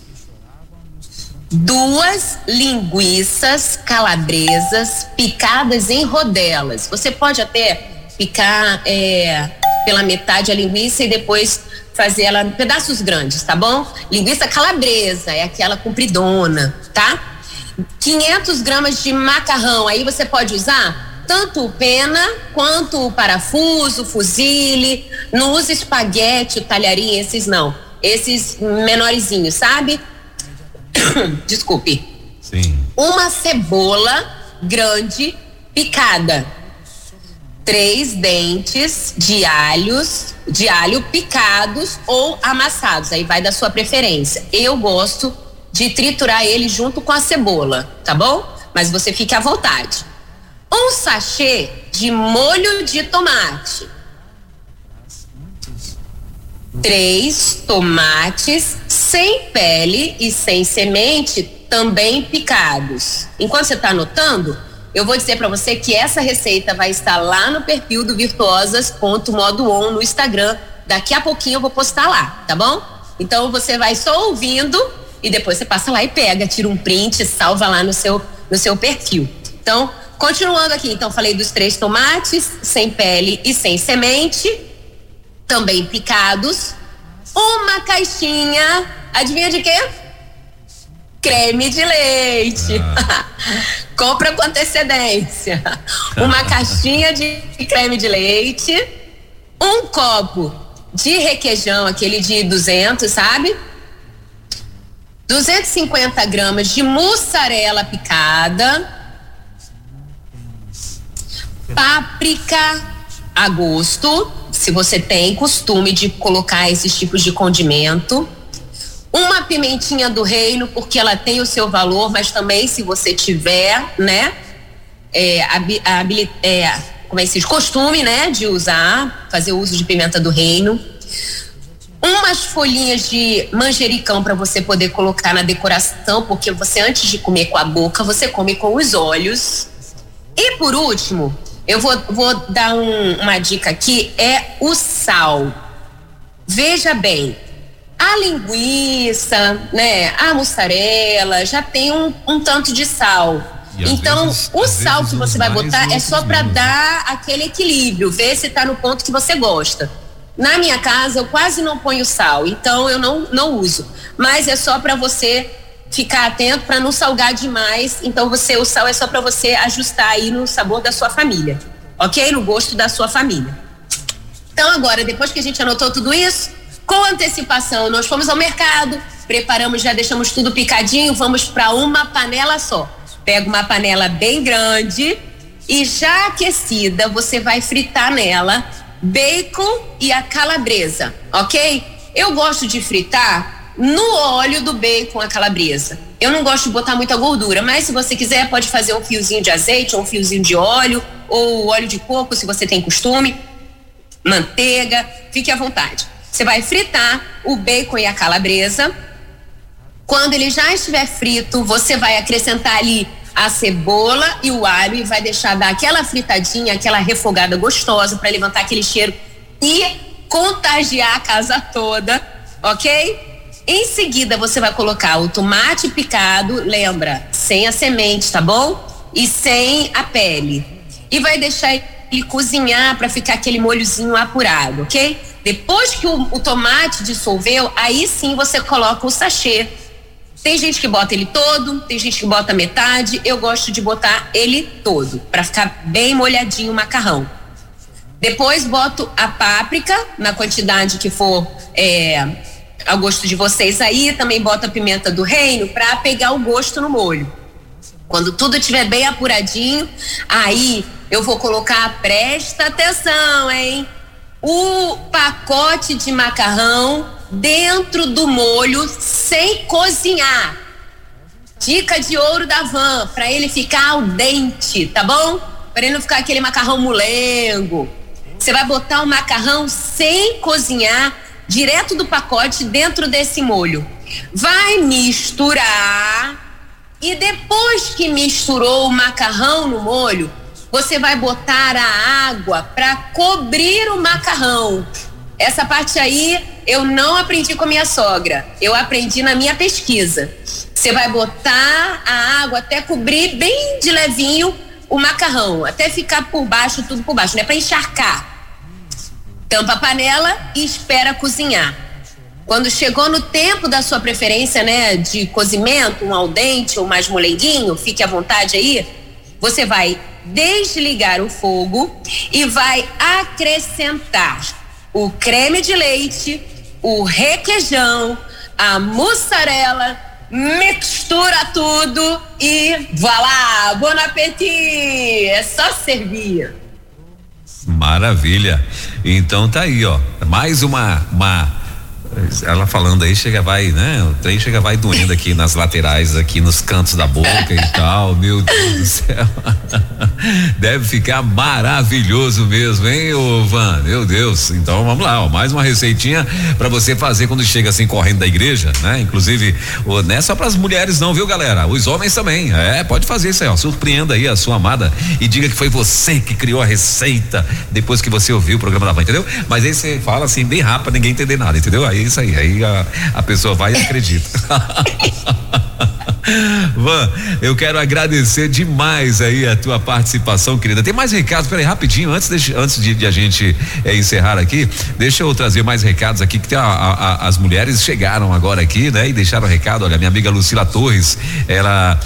Duas linguiças calabresas picadas em rodelas. Você pode até picar é, pela metade a linguiça e depois fazer ela em pedaços grandes, tá bom? Linguiça calabresa, é aquela compridona, tá? 500 gramas de macarrão, aí você pode usar tanto o pena quanto o parafuso, fuzile. Não use espaguete, talharim, esses não. Esses menorzinhos, sabe? Desculpe. Sim. Uma cebola grande picada três dentes de alhos, de alho picados ou amassados. Aí vai da sua preferência. Eu gosto de triturar ele junto com a cebola, tá bom? Mas você fique à vontade. Um sachê de molho de tomate. Três tomates sem pele e sem semente, também picados. Enquanto você está anotando, eu vou dizer para você que essa receita vai estar lá no perfil do virtuosas.modo no Instagram. Daqui a pouquinho eu vou postar lá, tá bom? Então você vai só ouvindo e depois você passa lá e pega, tira um print, salva lá no seu no seu perfil. Então, continuando aqui, então falei dos três tomates, sem pele e sem semente, também picados, uma caixinha, adivinha de quê? Creme de leite. Ah. Compra com antecedência. Uma caixinha de creme de leite, um copo de requeijão, aquele de 200, sabe? 250 gramas de mussarela picada, páprica a gosto, se você tem costume de colocar esses tipos de condimento uma pimentinha do reino, porque ela tem o seu valor, mas também se você tiver, né, é, a, a, é, como é que se diz? Costume, né, de usar, fazer uso de pimenta do reino. Umas folhinhas de manjericão para você poder colocar na decoração, porque você antes de comer com a boca, você come com os olhos. E por último, eu vou, vou dar um, uma dica aqui, é o sal. Veja bem, a linguiça, né, a mussarela já tem um, um tanto de sal. E então, vezes, o sal que você vai botar é só para dar aquele equilíbrio, ver se está no ponto que você gosta. Na minha casa eu quase não ponho sal, então eu não, não uso. Mas é só para você ficar atento para não salgar demais. Então você o sal é só para você ajustar aí no sabor da sua família, ok? No gosto da sua família. Então agora, depois que a gente anotou tudo isso, com antecipação nós fomos ao mercado, preparamos, já deixamos tudo picadinho, vamos para uma panela só. Pega uma panela bem grande e já aquecida, você vai fritar nela bacon e a calabresa, ok? Eu gosto de fritar no óleo do bacon a calabresa. Eu não gosto de botar muita gordura, mas se você quiser, pode fazer um fiozinho de azeite ou um fiozinho de óleo, ou óleo de coco, se você tem costume, manteiga, fique à vontade. Você vai fritar o bacon e a calabresa. Quando ele já estiver frito, você vai acrescentar ali a cebola e o alho e vai deixar dar aquela fritadinha, aquela refogada gostosa para levantar aquele cheiro e contagiar a casa toda, ok? Em seguida você vai colocar o tomate picado, lembra, sem a semente, tá bom? E sem a pele. E vai deixar ele cozinhar para ficar aquele molhozinho apurado, ok? Depois que o, o tomate dissolveu, aí sim você coloca o sachê tem gente que bota ele todo, tem gente que bota metade. Eu gosto de botar ele todo, para ficar bem molhadinho o macarrão. Depois boto a páprica na quantidade que for é, ao gosto de vocês aí. Também boto a pimenta do reino para pegar o gosto no molho. Quando tudo estiver bem apuradinho, aí eu vou colocar, presta atenção, hein? O pacote de macarrão dentro do molho sem cozinhar. Dica de ouro da van, para ele ficar al dente, tá bom? Para ele não ficar aquele macarrão mulengo. Você vai botar o macarrão sem cozinhar direto do pacote dentro desse molho. Vai misturar e depois que misturou o macarrão no molho, você vai botar a água para cobrir o macarrão. Essa parte aí eu não aprendi com a minha sogra, eu aprendi na minha pesquisa. Você vai botar a água até cobrir bem de levinho o macarrão, até ficar por baixo, tudo por baixo, não é para encharcar. Tampa a panela e espera cozinhar. Quando chegou no tempo da sua preferência, né, de cozimento, um al dente ou mais molenguinho, fique à vontade aí, você vai desligar o fogo e vai acrescentar o creme de leite, o requeijão, a mussarela, mistura tudo e vá lá, bon appetit! É só servir. Maravilha. Então tá aí, ó. Mais uma uma ela falando aí, chega vai, né? O trem chega vai doendo aqui nas laterais, aqui nos cantos da boca e tal. Meu Deus do céu. Deve ficar maravilhoso mesmo, hein, ô Van? Meu Deus. Então vamos lá, ó, mais uma receitinha para você fazer quando chega assim correndo da igreja, né? Inclusive, ó, não é só para as mulheres não, viu, galera? Os homens também. É, pode fazer isso aí, ó. Surpreenda aí a sua amada e diga que foi você que criou a receita depois que você ouviu o programa da Van, entendeu? Mas aí você fala assim bem rápido, ninguém entender nada, entendeu? Aí isso aí. Aí a, a pessoa vai e acredita. Van, eu quero agradecer demais aí a tua participação, querida. Tem mais recados, peraí, rapidinho, antes de, antes de, de a gente é, encerrar aqui, deixa eu trazer mais recados aqui, que a, a, as mulheres chegaram agora aqui, né? E deixaram recado, olha, minha amiga Lucila Torres, ela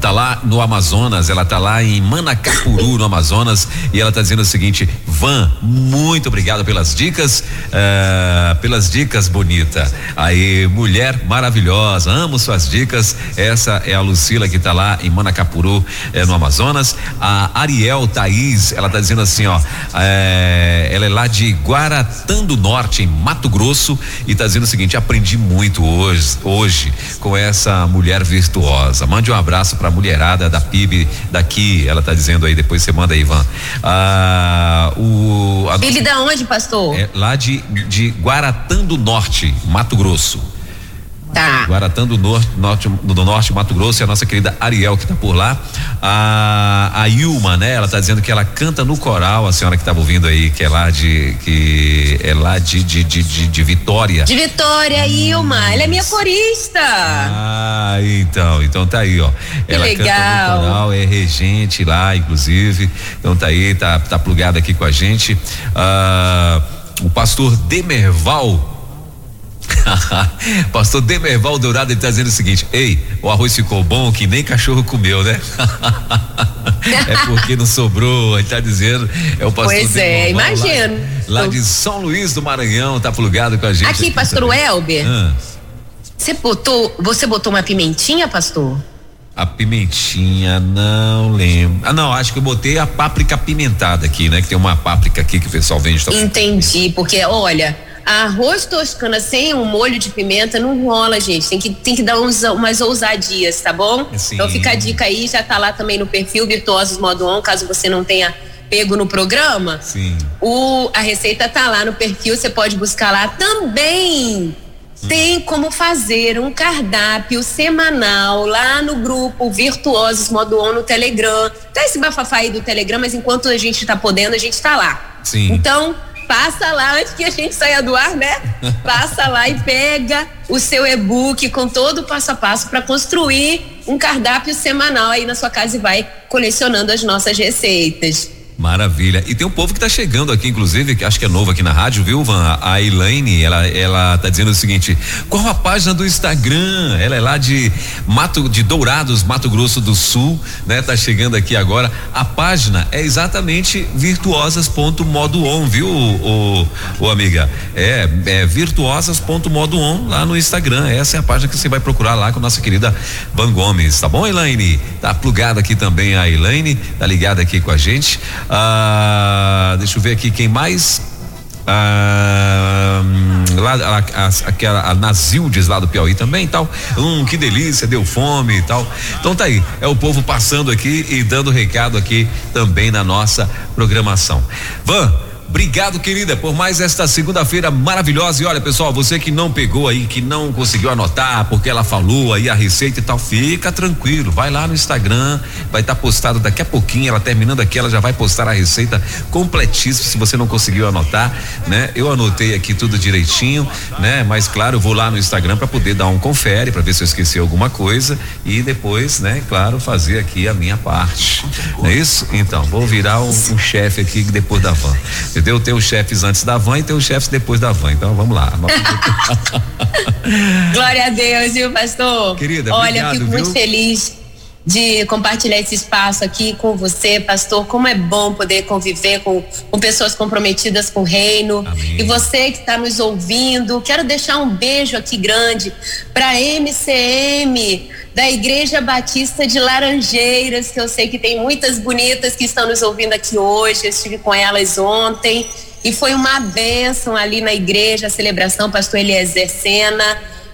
tá lá no Amazonas, ela tá lá em Manacapuru, no Amazonas, e ela tá dizendo o seguinte: Van, muito obrigado pelas dicas, uh, pelas dicas bonita. Aí, mulher maravilhosa, amo suas dicas. Essa é a Lucila que tá lá em Manacapuru, eh, no Amazonas. A Ariel Thaís, ela tá dizendo assim, ó, eh, ela é lá de Guaratã do Norte, em Mato Grosso, e tá dizendo o seguinte: aprendi muito hoje, hoje com essa mulher virtuosa. Mande um abraço para a mulherada da PIB daqui. Ela está dizendo aí, depois você manda aí, Ivan. Ah, o, a PIB da onde, pastor? É, lá de, de Guaratã do Norte, Mato Grosso. Tá. Guaratã do norte, norte, do norte, Mato Grosso, é a nossa querida Ariel que está por lá. A, a Ilma, né? Ela está dizendo que ela canta no coral, a senhora que estava ouvindo aí, que é lá de. que é lá de, de, de, de, de Vitória. De Vitória, Ilma. Ela é minha corista. Ah, então, então tá aí, ó. Que ela legal. canta no coral, é regente lá, inclusive. Então tá aí, tá, tá plugada aqui com a gente. Ah, o pastor Demerval Pastor Demerval Dourado ele tá dizendo o seguinte: Ei, o arroz ficou bom que nem cachorro comeu, né? é porque não sobrou, ele tá dizendo. É o pastor Pois é, imagino. Lá, lá, de São Luís do Maranhão, tá plugado com a gente. Aqui, aqui pastor também. Elber. Ah. Você botou, você botou uma pimentinha, pastor? A pimentinha, não lembro. Ah, não, acho que eu botei a páprica pimentada aqui, né? Que tem uma páprica aqui que o pessoal vende. Entendi, porque olha, arroz toscana sem um molho de pimenta não rola, gente. Tem que, tem que dar uns, umas ousadias, tá bom? Sim. Então fica a dica aí, já tá lá também no perfil Virtuosos Modo On, caso você não tenha pego no programa. Sim. O, a receita tá lá no perfil, você pode buscar lá também tem como fazer um cardápio semanal lá no grupo Virtuosos Modo On no Telegram. Tá esse bafafá aí do Telegram, mas enquanto a gente tá podendo, a gente tá lá. Sim. Então, passa lá antes que a gente saia do ar, né? Passa lá e pega o seu e-book com todo o passo a passo para construir um cardápio semanal aí na sua casa e vai colecionando as nossas receitas. Maravilha. E tem um povo que tá chegando aqui, inclusive, que acho que é novo aqui na rádio, viu, Van? A Elaine, ela, ela tá dizendo o seguinte: qual a página do Instagram? Ela é lá de Mato, de Dourados, Mato Grosso do Sul, né? Tá chegando aqui agora. A página é exatamente virtuosas.modoon, viu, o, o, o, amiga? É, é virtuosas.modoon lá no Instagram. Essa é a página que você vai procurar lá com a nossa querida Van Gomes, tá bom, Elaine? Tá plugada aqui também a Elaine, tá ligada aqui com a gente. Ah, deixa eu ver aqui quem mais. Ah, lá, a, a, aquela a Nazildes lá do Piauí também tal. Hum, que delícia, deu fome e tal. Então tá aí, é o povo passando aqui e dando recado aqui também na nossa programação. Van, Obrigado, querida, por mais esta segunda-feira maravilhosa. E olha, pessoal, você que não pegou aí, que não conseguiu anotar, porque ela falou aí a receita e tal, fica tranquilo. Vai lá no Instagram, vai estar tá postado daqui a pouquinho. Ela terminando aqui, ela já vai postar a receita completíssima. Se você não conseguiu anotar, né? Eu anotei aqui tudo direitinho, né? Mas claro, eu vou lá no Instagram para poder dar um confere, para ver se eu esqueci alguma coisa e depois, né? Claro, fazer aqui a minha parte. Não é isso? Então, vou virar um, um chefe aqui depois da van. Entendeu? Tem os chefes antes da van e tem os chefes depois da van. Então vamos lá. Glória a Deus, viu, pastor? Querida, Olha, obrigado, fico viu? muito feliz de compartilhar esse espaço aqui com você, pastor. Como é bom poder conviver com, com pessoas comprometidas com o reino. Amém. E você que está nos ouvindo, quero deixar um beijo aqui grande para MCM da Igreja Batista de Laranjeiras, que eu sei que tem muitas bonitas que estão nos ouvindo aqui hoje. Eu estive com elas ontem e foi uma bênção ali na igreja, a celebração, pastor Eliezer Sena,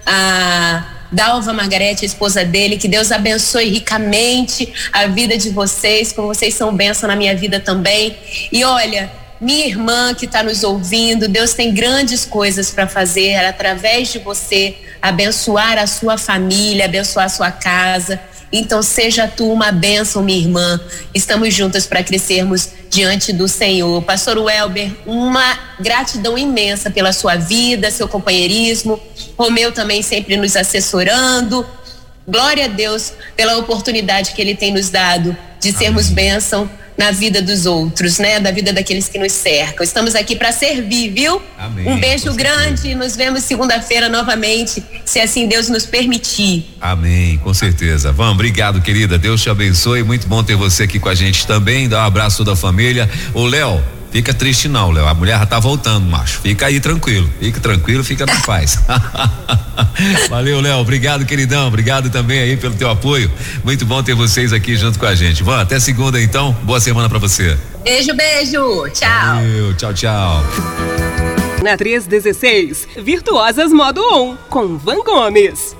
a Dalva Margarete, a esposa dele, que Deus abençoe ricamente a vida de vocês, como vocês são bênção na minha vida também. E olha, minha irmã que está nos ouvindo, Deus tem grandes coisas para fazer através de você, abençoar a sua família, abençoar a sua casa. Então, seja tu uma bênção, minha irmã. Estamos juntas para crescermos diante do Senhor. Pastor Welber, uma gratidão imensa pela sua vida, seu companheirismo. Romeu também sempre nos assessorando. Glória a Deus pela oportunidade que ele tem nos dado de sermos Amém. bênção na vida dos outros, né? Da vida daqueles que nos cercam. Estamos aqui para servir, viu? Amém, um beijo grande. Nos vemos segunda-feira novamente, se assim Deus nos permitir. Amém, com certeza. Vamos, obrigado, querida. Deus te abençoe. Muito bom ter você aqui com a gente também. Dá um abraço toda a família. O Léo, Fica triste não, Léo. A mulher já tá voltando, macho. Fica aí tranquilo. Fica tranquilo, fica na paz. Valeu, Léo. Obrigado, queridão. Obrigado também aí pelo teu apoio. Muito bom ter vocês aqui junto com a gente. Vamos até segunda então. Boa semana para você. Beijo, beijo. Tchau. Valeu, tchau, tchau. Na 316, Virtuosas Modo On, com Van Gomes.